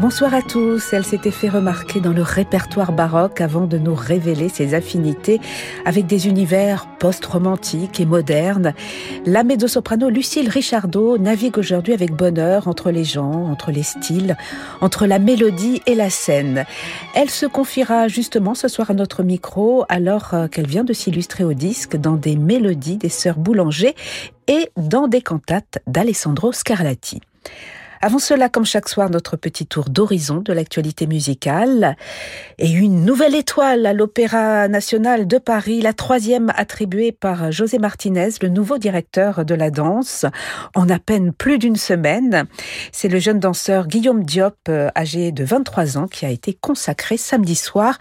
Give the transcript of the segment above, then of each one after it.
Bonsoir à tous. Elle s'était fait remarquer dans le répertoire baroque avant de nous révéler ses affinités avec des univers post-romantiques et modernes. La mezzo-soprano Lucille Richardot navigue aujourd'hui avec bonheur entre les gens, entre les styles, entre la mélodie et la scène. Elle se confiera justement ce soir à notre micro alors euh, qu'elle vient de s'illustrer au disque dans des mélodies des sœurs Boulanger et dans des cantates d'Alessandro Scarlatti. Avant cela, comme chaque soir, notre petit tour d'horizon de l'actualité musicale et une nouvelle étoile à l'Opéra national de Paris, la troisième attribuée par José Martinez, le nouveau directeur de la danse, en à peine plus d'une semaine. C'est le jeune danseur Guillaume Diop, euh, âgé de 23 ans, qui a été consacré samedi soir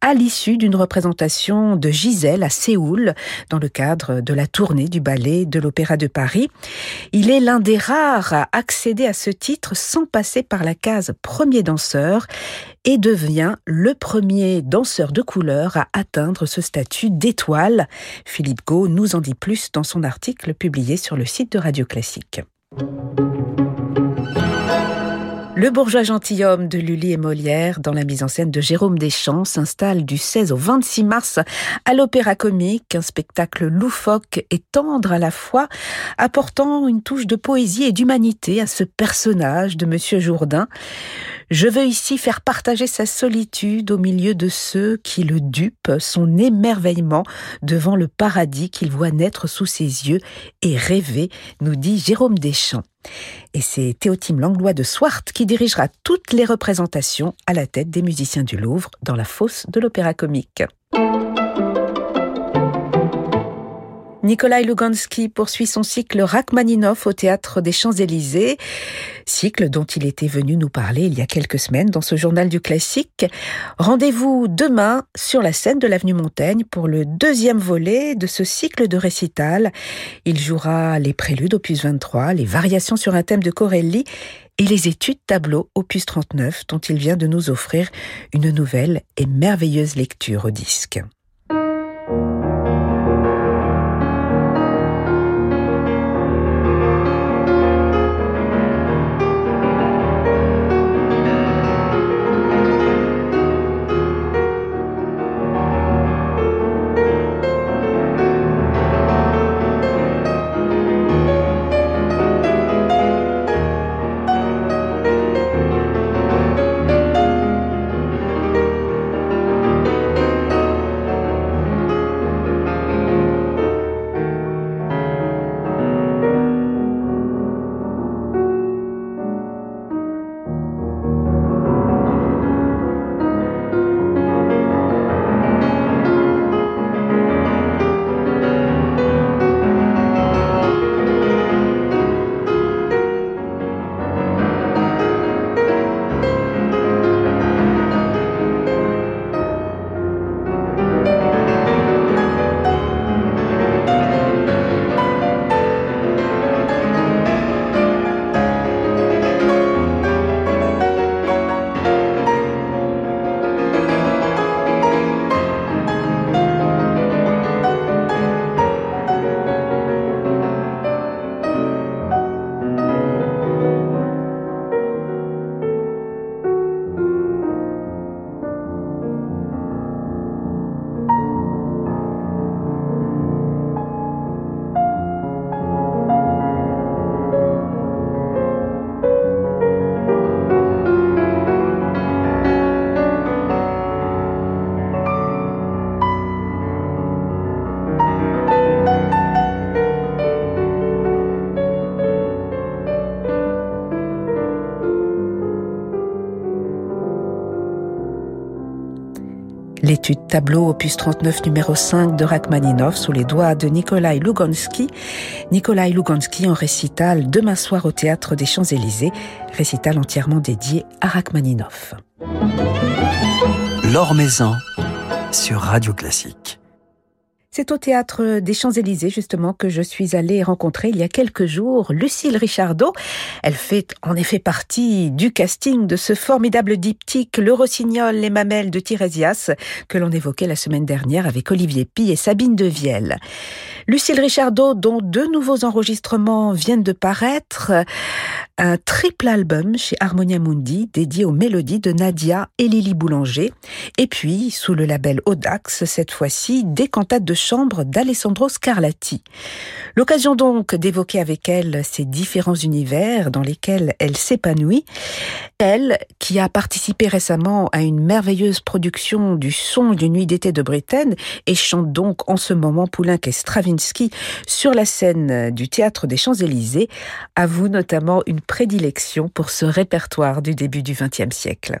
à l'issue d'une représentation de Gisèle à Séoul dans le cadre de la tournée du ballet de l'Opéra de Paris. Il est l'un des rares à accéder à ce sans passer par la case premier danseur et devient le premier danseur de couleur à atteindre ce statut d'étoile. Philippe Gau nous en dit plus dans son article publié sur le site de Radio Classique. Le bourgeois gentilhomme de Lully et Molière, dans la mise en scène de Jérôme Deschamps, s'installe du 16 au 26 mars à l'Opéra Comique, un spectacle loufoque et tendre à la fois, apportant une touche de poésie et d'humanité à ce personnage de Monsieur Jourdain. Je veux ici faire partager sa solitude au milieu de ceux qui le dupent, son émerveillement devant le paradis qu'il voit naître sous ses yeux et rêver, nous dit Jérôme Deschamps. Et c'est Théotime Langlois de Swart qui dirigera toutes les représentations à la tête des musiciens du Louvre dans la fosse de l'Opéra Comique. Nikolai Lugansky poursuit son cycle Rachmaninoff au théâtre des Champs-Élysées, cycle dont il était venu nous parler il y a quelques semaines dans ce journal du classique. Rendez-vous demain sur la scène de l'avenue Montaigne pour le deuxième volet de ce cycle de récital. Il jouera les préludes opus 23, les variations sur un thème de Corelli et les études tableau opus 39 dont il vient de nous offrir une nouvelle et merveilleuse lecture au disque. Tableau opus 39 numéro 5 de Rachmaninoff sous les doigts de Nikolai Lugansky. Nikolai Lugansky en récital demain soir au théâtre des Champs-Élysées, récital entièrement dédié à Rachmaninoff. L'Or Maison sur Radio Classique. C'est au théâtre des Champs-Élysées, justement, que je suis allée rencontrer il y a quelques jours Lucille Richardot. Elle fait en effet partie du casting de ce formidable diptyque Le Rossignol, les mamelles de Tirésias, que l'on évoquait la semaine dernière avec Olivier Pi et Sabine Devielle. Lucille Richardot, dont deux nouveaux enregistrements viennent de paraître, un triple album chez Harmonia Mundi dédié aux mélodies de Nadia et Lily Boulanger, et puis, sous le label Audax, cette fois-ci, des cantates de chambre d'Alessandro Scarlatti. L'occasion donc d'évoquer avec elle ces différents univers dans lesquels elle s'épanouit. Elle, qui a participé récemment à une merveilleuse production du son d'une nuit d'été de Bretagne et chante donc en ce moment Poulenc et Stravinsky sur la scène du théâtre des Champs-Élysées, avoue notamment une prédilection pour ce répertoire du début du XXe siècle.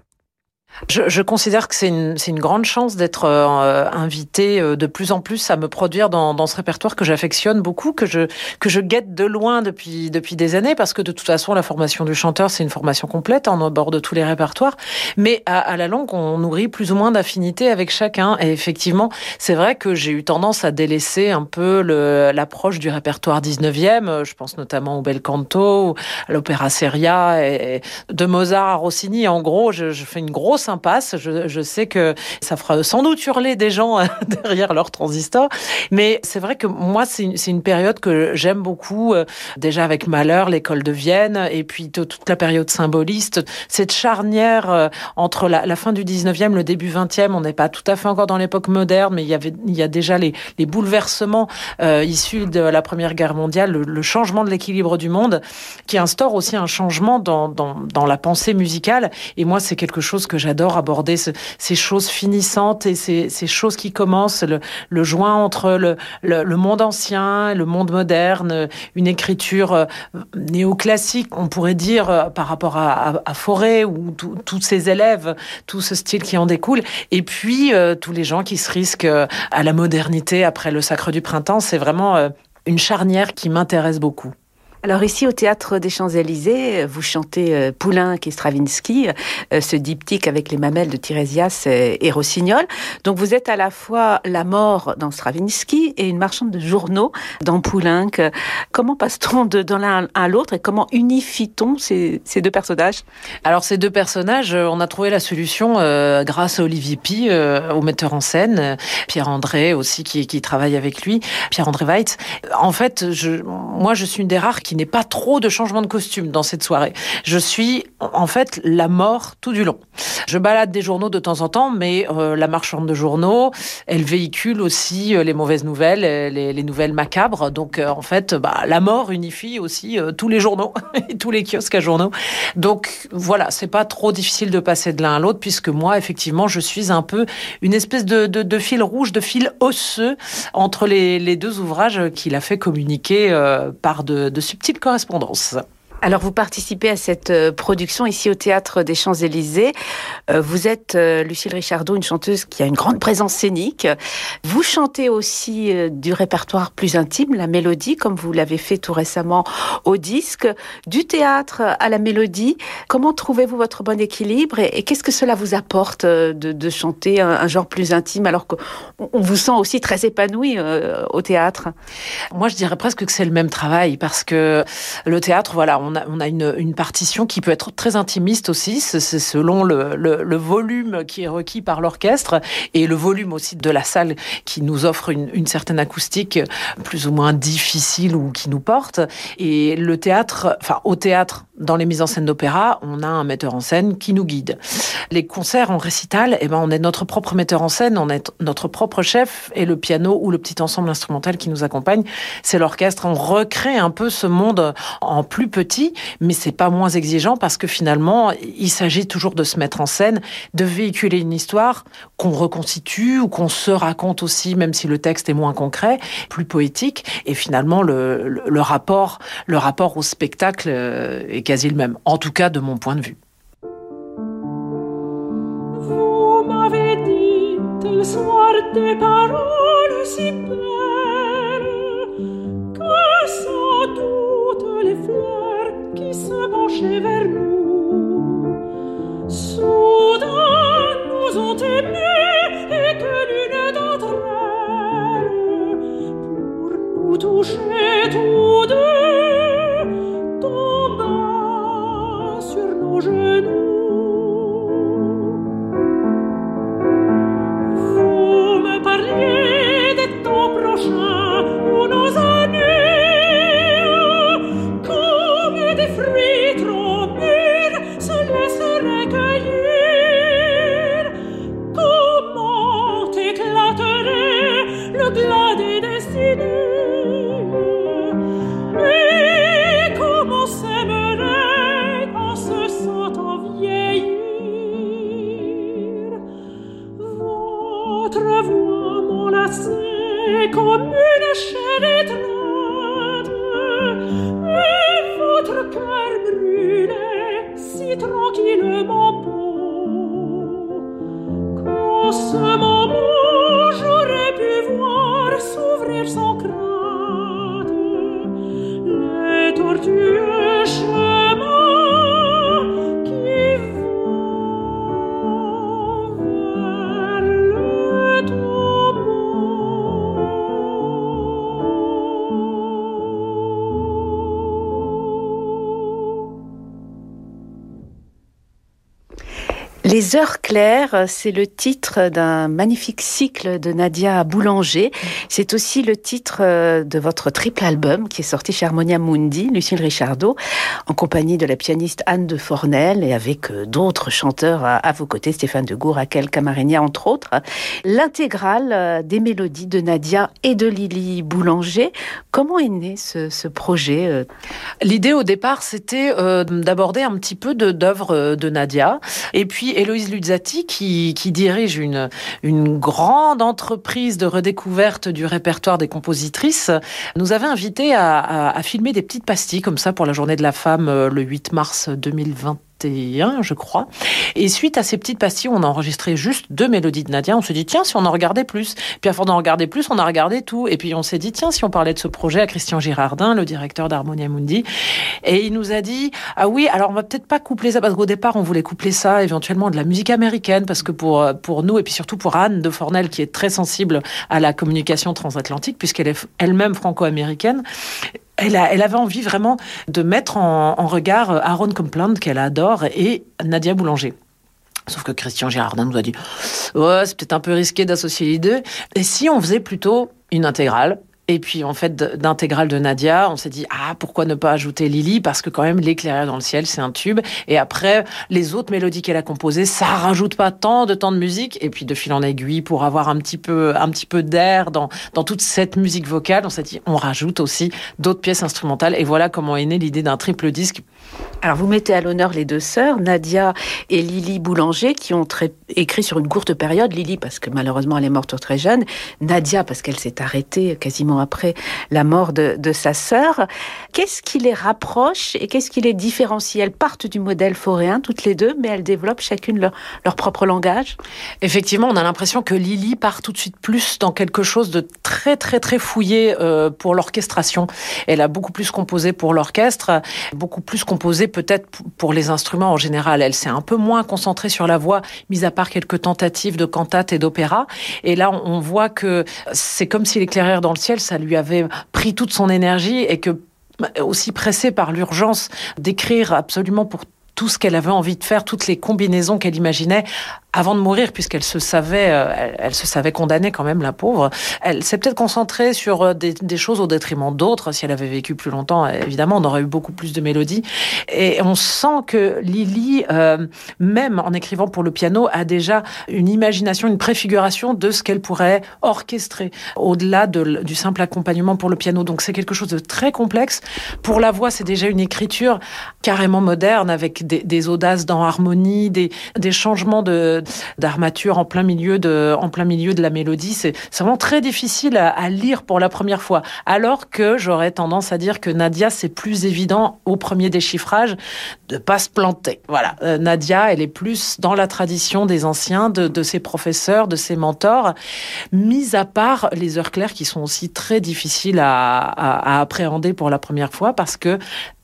Je, je, considère que c'est une, une, grande chance d'être euh, invité euh, de plus en plus à me produire dans, dans ce répertoire que j'affectionne beaucoup, que je, que je guette de loin depuis, depuis des années, parce que de toute façon, la formation du chanteur, c'est une formation complète, on aborde tous les répertoires, mais à, à la longue, on nourrit plus ou moins d'affinités avec chacun. Et effectivement, c'est vrai que j'ai eu tendance à délaisser un peu l'approche du répertoire 19e, je pense notamment au bel canto, à l'opéra seria, et, de Mozart à Rossini. En gros, je, je fais une grosse impasse. Je, sais que ça fera sans doute hurler des gens euh, derrière leur transistor, mais c'est vrai que moi, c'est une, période que j'aime beaucoup, euh, déjà avec Malheur, l'école de Vienne, et puis toute la période symboliste, cette charnière euh, entre la, fin du 19e, le début 20e, on n'est pas tout à fait encore dans l'époque moderne, mais il y avait, il y a déjà les, bouleversements euh, issus de la Première Guerre mondiale, le, changement de l'équilibre du monde, qui instaure aussi un changement dans, dans, dans la pensée musicale, et moi, c'est quelque chose que j'aime j'adore aborder ce, ces choses finissantes et ces, ces choses qui commencent, le, le joint entre le, le, le, monde ancien le monde moderne, une écriture euh, néoclassique, on pourrait dire, euh, par rapport à, à, à Forêt ou tous ses élèves, tout ce style qui en découle. Et puis, euh, tous les gens qui se risquent euh, à la modernité après le sacre du printemps, c'est vraiment une charnière qui m'intéresse beaucoup. Alors ici au théâtre des Champs-Élysées, vous chantez euh, Poulenc et Stravinsky, euh, ce diptyque avec les mamelles de Tirésias et Rossignol. Donc vous êtes à la fois la mort dans Stravinsky et une marchande de journaux dans Poulenc. Comment passe-t-on de, l'un à l'autre et comment unifie-t-on ces, deux personnages? Alors ces deux personnages, on a trouvé la solution euh, grâce à Olivier Pi, euh, au metteur en scène, Pierre-André aussi qui, qui, travaille avec lui, Pierre-André Weitz. En fait, je, moi je suis une des rares qui n'est pas trop de changement de costume dans cette soirée. Je suis en fait la mort tout du long. Je balade des journaux de temps en temps, mais euh, la marchande de journaux, elle véhicule aussi euh, les mauvaises nouvelles, euh, les, les nouvelles macabres. Donc en fait, bah, la mort unifie aussi tous les journaux et tous les kiosques à journaux. Donc voilà, c'est pas trop difficile de passer de l'un à l'autre, puisque moi, effectivement, je suis un peu une espèce de, fil rouge, de fil osseux entre les, deux ouvrages qu'il a fait communiquer par de, de subtiles correspondances. Alors vous participez à cette euh, production ici au théâtre des Champs-Élysées. Euh, vous êtes euh, Lucille Richardot, une chanteuse qui a une grande présence scénique. Vous chantez aussi du répertoire plus intime, la mélodie, comme vous l'avez fait tout récemment au disque, du théâtre à la mélodie. Comment trouvez-vous votre bon équilibre et, qu'est-ce que cela vous apporte de, chanter un, genre plus intime alors qu'on vous sent aussi très épanoui au théâtre? Moi, je dirais presque que c'est le même travail parce que le théâtre, voilà, on on a, une, partition qui peut être très intimiste aussi, c'est selon le, volume qui est requis par l'orchestre et le volume aussi de la salle qui nous offre une, une, certaine acoustique plus ou moins difficile ou qui nous porte. Et le théâtre, enfin au théâtre, dans les mises en scène d'opéra, on a un metteur en scène qui nous guide. Les concerts en récital, eh ben, on est notre propre metteur en scène, on est notre propre chef et le piano ou le petit ensemble instrumental qui nous accompagne, c'est l'orchestre. On recrée un peu ce monde en plus petit aussi, mais c'est pas moins exigeant parce que finalement, il s'agit toujours de se mettre en scène, de véhiculer une histoire qu'on reconstitue ou qu'on se raconte aussi, même si le texte est moins concret, plus poétique. Et finalement, le, rapport, le rapport au spectacle euh, est quasi le même, en tout cas de mon point de vue. Vous m'avez dit soir paroles si belles vers nous. Soudain nous ont émus et que l'une d'entre elles, pour nous toucher tous deux, tomba sur nos genoux. veneto Les heures c'est le titre d'un magnifique cycle de Nadia Boulanger. C'est aussi le titre euh, de votre triple album qui est sorti chez Harmonia Mundi, Lucille Richardot, en compagnie de la pianiste Anne de Fornel et avec euh, d'autres chanteurs à, vos côtés, Stéphane de Gour, Raquel Camarenia, entre autres. L'intégrale euh, des mélodies de Nadia et de Lily Boulanger. Comment est né ce, projet L'idée au départ, c'était d'aborder un petit peu d'œuvres de, Nadia et puis Héloïse qui, dirige une, grande entreprise de redécouverte du répertoire des compositrices, nous avait invité à, à filmer des petites pastilles comme ça pour la journée de la femme euh, le 8 mars 2020 je crois. Et suite à ces petites pastilles, on a enregistré juste deux mélodies de Nadia. On s'est dit, tiens, si on en regardait plus. Puis à force d'en regarder plus, on a regardé tout. Et puis on s'est dit, tiens, si on parlait de ce projet à Christian Girardin, le directeur d'Harmonia Mundi. Et il nous a dit, ah oui, alors on va peut-être pas coupler ça, parce qu'au départ, on voulait coupler ça éventuellement de la musique américaine, parce que pour, pour nous, et puis surtout pour Anne de Fornel, qui est très sensible à la communication transatlantique, puisqu'elle est elle-même franco-américaine, elle, avait envie vraiment de mettre en, regard Aaron Copland, qu'elle adore, et Nadia Boulanger. Sauf que Christian Girardin nous a dit Ouais, c'est peut-être un peu risqué d'associer les deux. Et si on faisait plutôt une intégrale et puis en fait d'intégrale de Nadia, on s'est dit ah pourquoi ne pas ajouter Lily? Parce que quand même l'éclaireur dans le ciel c'est un tube. Et après les autres mélodies qu'elle a composées ça rajoute pas tant de temps de musique. Et puis de fil en aiguille pour avoir un petit peu un petit peu d'air dans dans toute cette musique vocale on s'est dit on rajoute aussi d'autres pièces instrumentales. Et voilà comment est née l'idée d'un triple disque alors vous mettez à l'honneur les deux sœurs, Nadia et Lily Boulanger, qui ont écrit sur une courte période. Lily parce que malheureusement elle est morte très jeune, Nadia parce qu'elle s'est arrêtée quasiment après la mort de, sa sœur. Qu'est-ce qui les rapproche et qu'est-ce qui les différencie? Elles partent du modèle foréen toutes les deux, mais elles développent chacune leur, propre langage? Effectivement, on a l'impression que Lily part tout de suite plus dans quelque chose de très très très fouillé euh, pour l'orchestration. Elle a beaucoup plus composé pour l'orchestre, beaucoup plus composé peut-être pour les instruments en général. Elle s'est un peu moins concentrée sur la voix, mis à part quelques tentatives de cantate et d'opéra. Et là, on voit que c'est comme si l'éclaireur dans le ciel, ça lui avait pris toute son énergie et que aussi pressée par l'urgence d'écrire absolument pour tout ce qu'elle avait envie de faire, toutes les combinaisons qu'elle imaginait, avant de mourir, puisqu'elle se savait, euh, elle, se savait condamnée quand même, la pauvre. Elle s'est peut-être concentrée sur euh, des, choses au détriment d'autres. Si elle avait vécu plus longtemps, évidemment, on aurait eu beaucoup plus de mélodies. Et on sent que Lily, euh, même en écrivant pour le piano, a déjà une imagination, une préfiguration de ce qu'elle pourrait orchestrer au-delà de, du simple accompagnement pour le piano. Donc c'est quelque chose de très complexe. Pour la voix, c'est déjà une écriture carrément moderne avec des, audaces dans harmonie, des changements de d'armature en plein milieu de, en plein milieu de la mélodie. C'est vraiment très difficile à, lire pour la première fois. Alors que j'aurais tendance à dire que Nadia, c'est plus évident au premier déchiffrage de pas se planter. Voilà. Euh, Nadia, elle est plus dans la tradition des anciens, de, ses professeurs, de ses mentors, mis à part les heures claires qui sont aussi très difficiles à, à appréhender pour la première fois parce que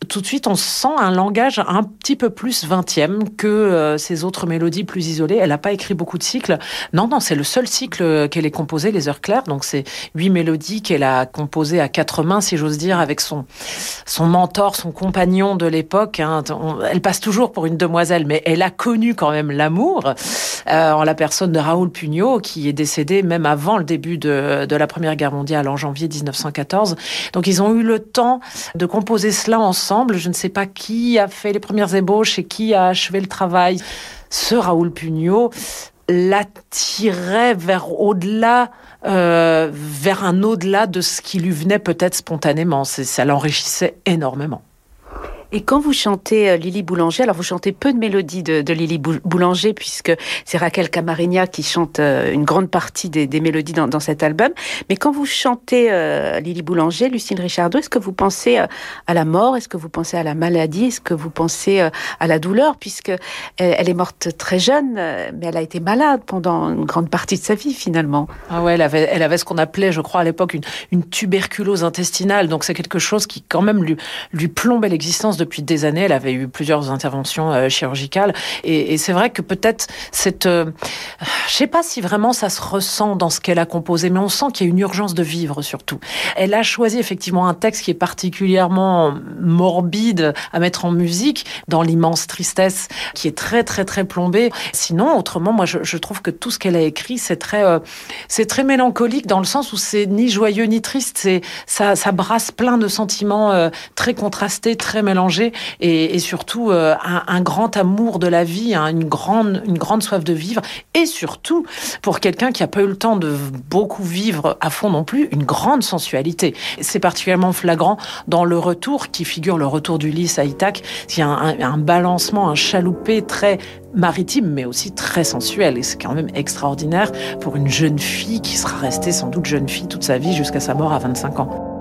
tout de suite, on sent un langage un petit peu plus vingtième que euh, ces autres mélodies plus isolées. Elle n'a pas écrit beaucoup de cycles. Non, non, c'est le seul cycle qu'elle ait composé, Les Heures Claires. Donc, c'est huit mélodies qu'elle a composées à quatre mains, si j'ose dire, avec son, son mentor, son compagnon de l'époque. Hein. Elle passe toujours pour une demoiselle, mais elle a connu quand même l'amour euh, en la personne de Raoul Pugnot, qui est décédé même avant le début de, de la Première Guerre mondiale en janvier 1914. Donc, ils ont eu le temps de composer cela ensemble je ne sais pas qui a fait les premières ébauches et qui a achevé le travail. Ce Raoul Pugnot l'attirait vers au-delà, euh, vers un au-delà de ce qui lui venait peut-être spontanément. Ça l'enrichissait énormément. Et quand vous chantez euh, Lily Boulanger, alors vous chantez peu de mélodies de, Lily Boulanger, puisque c'est Raquel Camarigna qui chante euh, une grande partie des, mélodies dans, cet album. Mais quand vous chantez euh, Lily Boulanger, Lucille Richardot, est-ce que vous pensez à la mort? Est-ce que vous pensez à la maladie? Est-ce que vous pensez à la douleur? Puisque elle, est morte très jeune, mais elle a été malade pendant une grande partie de sa vie finalement. Ah ouais, elle avait, ce qu'on appelait, je crois à l'époque, une, tuberculose intestinale. Donc c'est quelque chose qui quand même lui plombait l'existence depuis des années. Elle avait eu plusieurs interventions euh, chirurgicales. Et, c'est vrai que peut-être cette... Euh, je sais pas si vraiment ça se ressent dans ce qu'elle a composé, mais on sent qu'il y a une urgence de vivre surtout. Elle a choisi effectivement un texte qui est particulièrement morbide à mettre en musique, dans l'immense tristesse qui est très très très plombée. Sinon, autrement, moi je, trouve que tout ce qu'elle a écrit, c'est très, euh, c'est très mélancolique dans le sens où c'est ni joyeux ni triste. C'est ça, ça brasse plein de sentiments très contrastés, très mélangés et, surtout euh, un, grand amour de la vie, hein, une, grande, une grande soif de vivre et surtout pour quelqu'un qui n'a pas eu le temps de beaucoup vivre à fond non plus, une grande sensualité. C'est particulièrement flagrant dans le retour qui figure le retour d'Ulysse à Ithaque. Il a un, un balancement, un chaloupé très maritime, mais aussi très sensuel. Et c'est quand même extraordinaire pour une jeune fille qui sera restée sans doute jeune fille toute sa vie jusqu'à sa mort à 25 ans.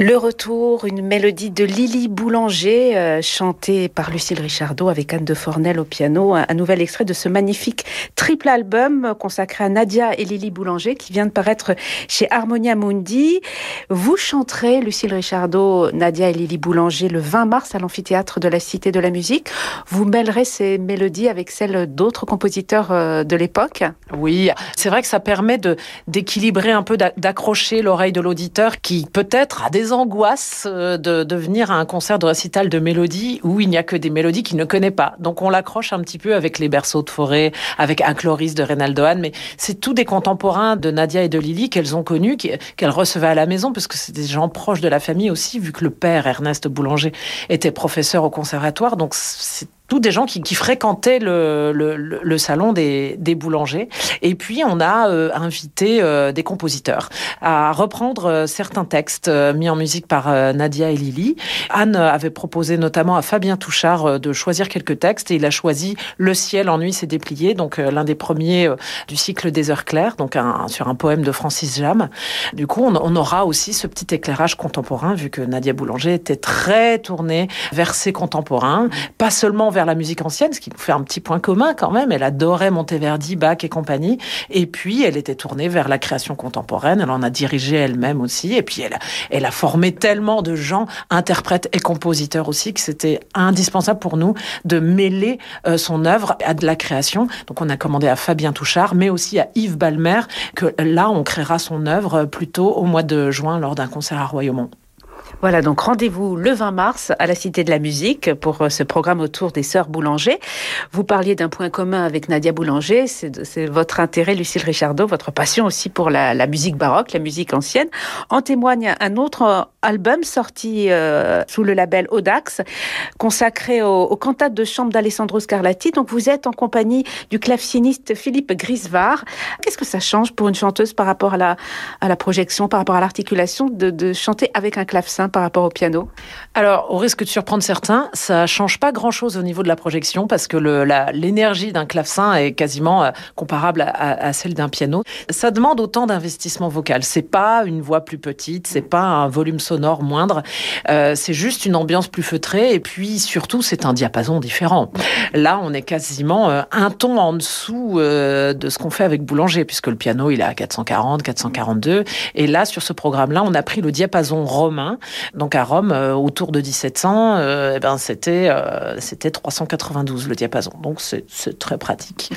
Le retour, une mélodie de Lily Boulanger, euh, chantée par Lucille Richardot avec Anne de Fornel au piano. Un, nouvel extrait de ce magnifique triple album consacré à Nadia et Lily Boulanger qui vient de paraître chez Harmonia Mundi. Vous chanterez, Lucille Richardot, Nadia et Lily Boulanger, le 20 mars à l'amphithéâtre de la Cité de la Musique. Vous mêlerez ces mélodies avec celles d'autres compositeurs euh, de l'époque Oui, c'est vrai que ça permet d'équilibrer un peu, d'accrocher l'oreille de l'auditeur qui peut-être a des angoisses euh, de, venir à un concert de récital de mélodies où il n'y a que des mélodies qu'il ne connaît pas. Donc on l'accroche un petit peu avec les berceaux de forêt, avec un chloris de Reynaldo Hahn, mais c'est tous des contemporains de Nadia et de Lily qu'elles ont connus, qu'elles recevaient à la maison, parce que c'est des gens proches de la famille aussi, vu que le père, Ernest Boulanger, était professeur au conservatoire. Donc c'est tous des gens qui, qui fréquentaient le, le, le, salon des, des, boulangers. Et puis, on a euh, invité euh, des compositeurs à reprendre euh, certains textes mis en musique par Nadia et Lily. Anne avait proposé notamment à Fabien Touchard de choisir quelques textes et il a choisi Le ciel en nuit s'est déplié, donc l'un des premiers du cycle des heures claires, donc un, sur un poème de Francis Jam. Du coup, on, on aura aussi ce petit éclairage contemporain, vu que Nadia Boulanger était très tournée vers ses contemporains, pas seulement vers vers la musique ancienne, ce qui nous fait un petit point commun quand même. Elle adorait Monteverdi, Bach et compagnie. Et puis, elle était tournée vers la création contemporaine. Elle en a dirigé elle-même aussi. Et puis, elle a, formé tellement de gens, interprètes et compositeurs aussi, que c'était indispensable pour nous de mêler euh, son œuvre à de la création. Donc, on a commandé à Fabien Touchard, mais aussi à Yves Balmer, que là, on créera son œuvre plutôt au mois de juin lors d'un concert à Royaumont. Voilà, donc rendez-vous le 20 mars à la Cité de la Musique pour euh, ce programme autour des Sœurs Boulanger. Vous parliez d'un point commun avec Nadia Boulanger, c'est votre intérêt, Lucille Richardot, votre passion aussi pour la, musique baroque, la musique ancienne. En témoigne un autre euh, album sorti euh, sous le label Audax, consacré aux, cantates de chambre d'Alessandro Scarlatti. Donc vous êtes en compagnie du claveciniste Philippe Grisvar. Qu'est-ce que ça change pour une chanteuse par rapport à la, à la projection, par rapport à l'articulation, de, de chanter avec un clavecin? Par rapport au piano Alors, au risque de surprendre certains, ça change pas grand-chose au niveau de la projection parce que l'énergie d'un clavecin est quasiment euh, comparable à, celle d'un piano. Ça demande autant d'investissement vocal. C'est pas une voix plus petite, c'est pas un volume sonore moindre. Euh, c'est juste une ambiance plus feutrée et puis surtout c'est un diapason différent. Là, on est quasiment euh, un ton en dessous de ce qu'on fait avec Boulanger puisque le piano il est à 440, 442 et là sur ce programme-là, on a pris le diapason romain donc à Rome, euh, autour de 1700, euh, eh ben c'était euh, c'était 392 le diapason. Donc c'est très pratique.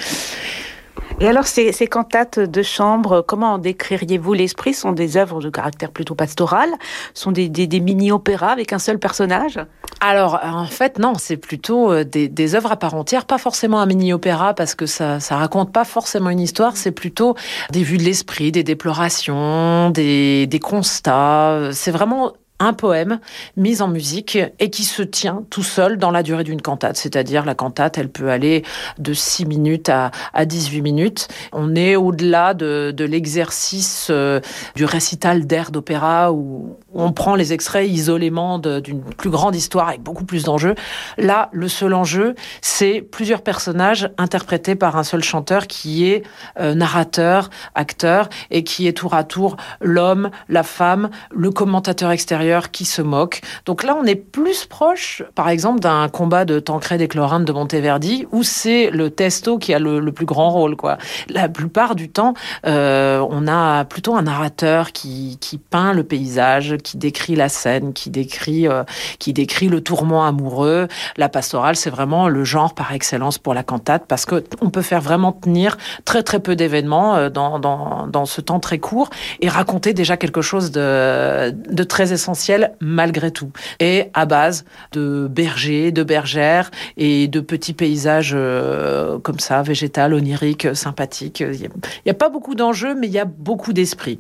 Et alors, ces, ces, cantates de chambre, comment en décririez-vous l'esprit? Sont des œuvres de caractère plutôt pastoral Sont des, des, des mini-opéras avec un seul personnage? Alors, en fait, non, c'est plutôt des, des, œuvres à part entière, pas forcément un mini-opéra parce que ça, ça raconte pas forcément une histoire, c'est plutôt des vues de l'esprit, des déplorations, des constats. C'est vraiment un poème mis en musique et qui se tient tout seul dans la durée d'une cantate. C'est-à-dire la cantate, elle peut aller de 6 minutes à, à 18 minutes. On est au-delà de, l'exercice euh, du récital d'air d'opéra où on prend les extraits isolément d'une plus grande histoire avec beaucoup plus d'enjeux. Là, le seul enjeu, c'est plusieurs personnages interprétés par un seul chanteur qui est euh, narrateur, acteur et qui est tour à tour l'homme, la femme, le commentateur extérieur qui se moque. Donc là, on est plus proche, par exemple, d'un combat de Tancred et Chlorinde de Monteverdi, où c'est le testo qui a le, plus grand rôle. Quoi. La plupart du temps, euh, on a plutôt un narrateur qui, peint le paysage, qui décrit la scène, qui décrit, euh, qui décrit le tourment amoureux. La pastorale, c'est vraiment le genre par excellence pour la cantate, parce que on peut faire vraiment tenir très très peu d'événements euh, dans, dans, dans ce temps très court et raconter déjà quelque chose de, de très essentiel malgré tout. Et à base de bergers, de bergères et de petits paysages euh, comme ça, végétal, oniriques, sympathiques. Il n'y a, pas beaucoup d'enjeux, mais il y a beaucoup d'esprit.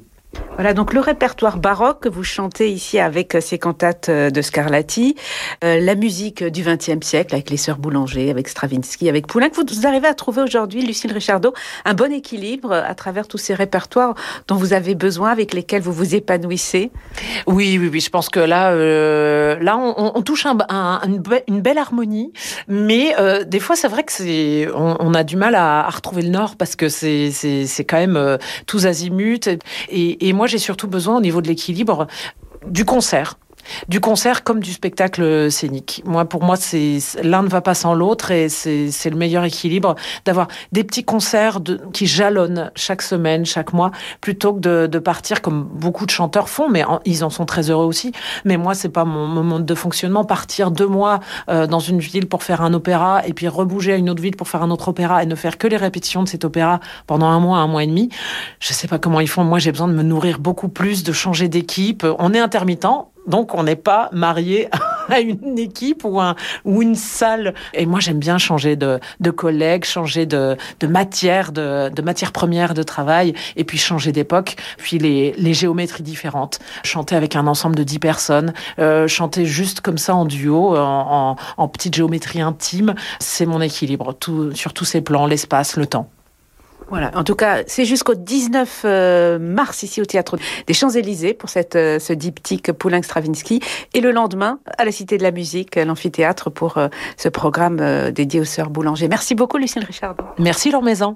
Voilà donc le répertoire baroque que vous chantez ici avec ces cantates euh, de Scarlatti, euh, la musique du XXe siècle avec les sœurs Boulanger, avec Stravinsky, avec Poulenc. Vous arrivez à trouver aujourd'hui, Lucille Richardot, un bon équilibre à travers tous ces répertoires dont vous avez besoin, avec lesquels vous vous épanouissez? Oui, oui, oui. Je pense que là, euh, là, on, touche un, un, une, belle harmonie, mais euh, des fois, c'est vrai que on, a du mal à, retrouver le nord parce que c'est, quand même euh, tous azimuts et moi, j'ai surtout besoin au niveau de l'équilibre du concert du concert comme du spectacle scénique. Moi, pour moi, c'est l'un ne va pas sans l'autre et c'est le meilleur équilibre d'avoir des petits concerts qui jalonnent chaque semaine, chaque mois, plutôt que de, de partir comme beaucoup de chanteurs font, mais ils en sont très heureux aussi. Mais moi, c'est pas mon, mon, mode de fonctionnement. Partir deux mois euh, dans une ville pour faire un opéra et puis rebouger à une autre ville pour faire un autre opéra et ne faire que les répétitions de cet opéra pendant un mois, un mois et demi, je sais pas comment ils font. Moi, j'ai besoin de me nourrir beaucoup plus, de changer d'équipe. On est intermittent, donc, on n'est pas marié à une équipe ou, un, ou une salle. Et moi, j'aime bien changer de, de collègues, changer de, de matière, de, de matière première de travail, et puis changer d'époque, puis les, les géométries différentes. Chanter avec un ensemble de dix personnes, euh, chanter juste comme ça en duo, en, en, en petite géométrie intime, c'est mon équilibre, tout, sur tous ces plans, l'espace, le temps. Voilà, en tout cas, c'est jusqu'au 19 euh, mars ici au théâtre des Champs-Élysées pour cette, euh, ce diptyque Poulenc-Stravinsky et le lendemain à la Cité de la Musique, l'amphithéâtre pour euh, ce programme dédié aux sœurs Boulanger. Merci beaucoup Lucille Richard. Merci Laure Maison.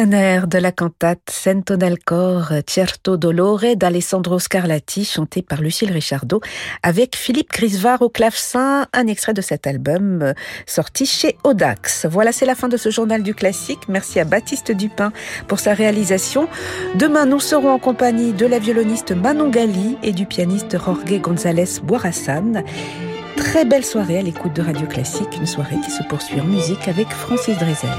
Un air de la cantate Sento nel cor Certo dolore d'Alessandro Scarlatti, chanté par Lucille Richardot, avec Philippe Grisvar au clavecin, un extrait de cet album euh, sorti chez Audax. Voilà, c'est la fin de ce journal du classique. Merci à Baptiste Dupin pour sa réalisation. Demain, nous serons en compagnie de la violoniste Manon Gali et du pianiste Jorge González Boirassan. Très belle soirée à l'écoute de Radio Classique, une soirée qui se poursuit en musique avec Francis Drezel.